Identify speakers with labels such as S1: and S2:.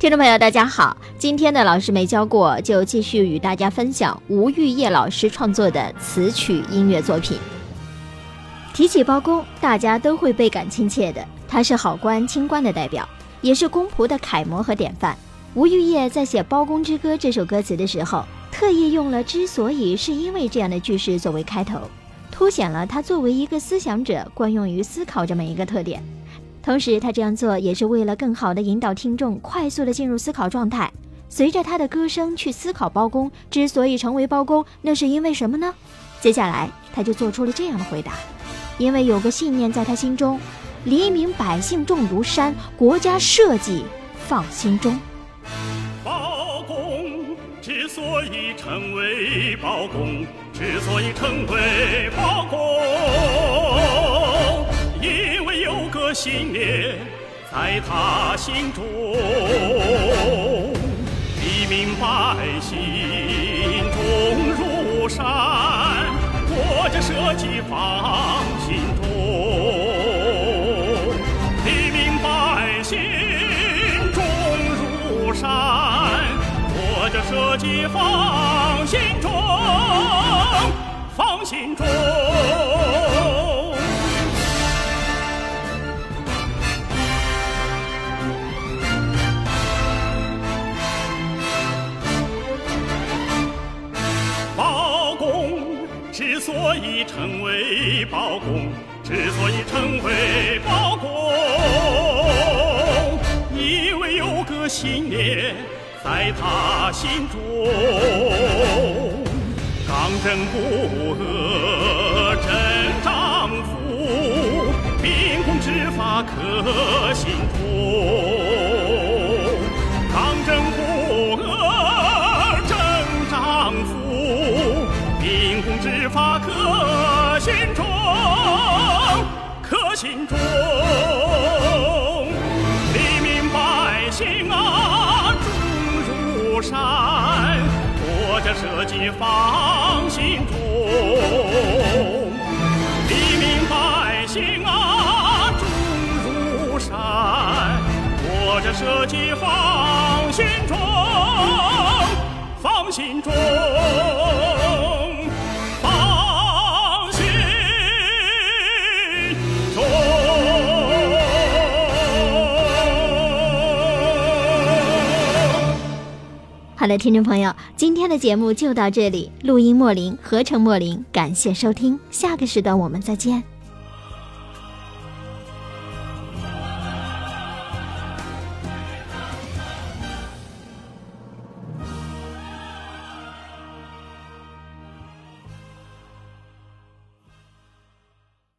S1: 听众朋友，大家好！今天的老师没教过，就继续与大家分享吴玉叶老师创作的词曲音乐作品。提起包公，大家都会倍感亲切的。他是好官清官的代表，也是公仆的楷模和典范。吴玉叶在写《包公之歌》这首歌词的时候，特意用了“之所以是因为”这样的句式作为开头，凸显了他作为一个思想者惯用于思考这么一个特点。同时，他这样做也是为了更好的引导听众快速的进入思考状态，随着他的歌声去思考包公之所以成为包公，那是因为什么呢？接下来，他就做出了这样的回答：因为有个信念在他心中，黎民百姓重如山，国家社稷放心中。
S2: 包公之所以成为包公，之所以成为包公。信念在他心中，黎民百姓重如山，国家社稷放心中。黎民百姓重如山，国家社稷放心中，放心中。之所以成为包公，之所以成为包公，因为有个信念在他心中，刚正不阿真丈夫，秉公执法可信。心中，黎民百姓啊，重如山，国家社稷放心中。黎民百姓啊，重如山，国家社稷放心中，放心中。
S1: 好的，听众朋友，今天的节目就到这里。录音莫林，合成莫林，感谢收听，下个时段我们再见。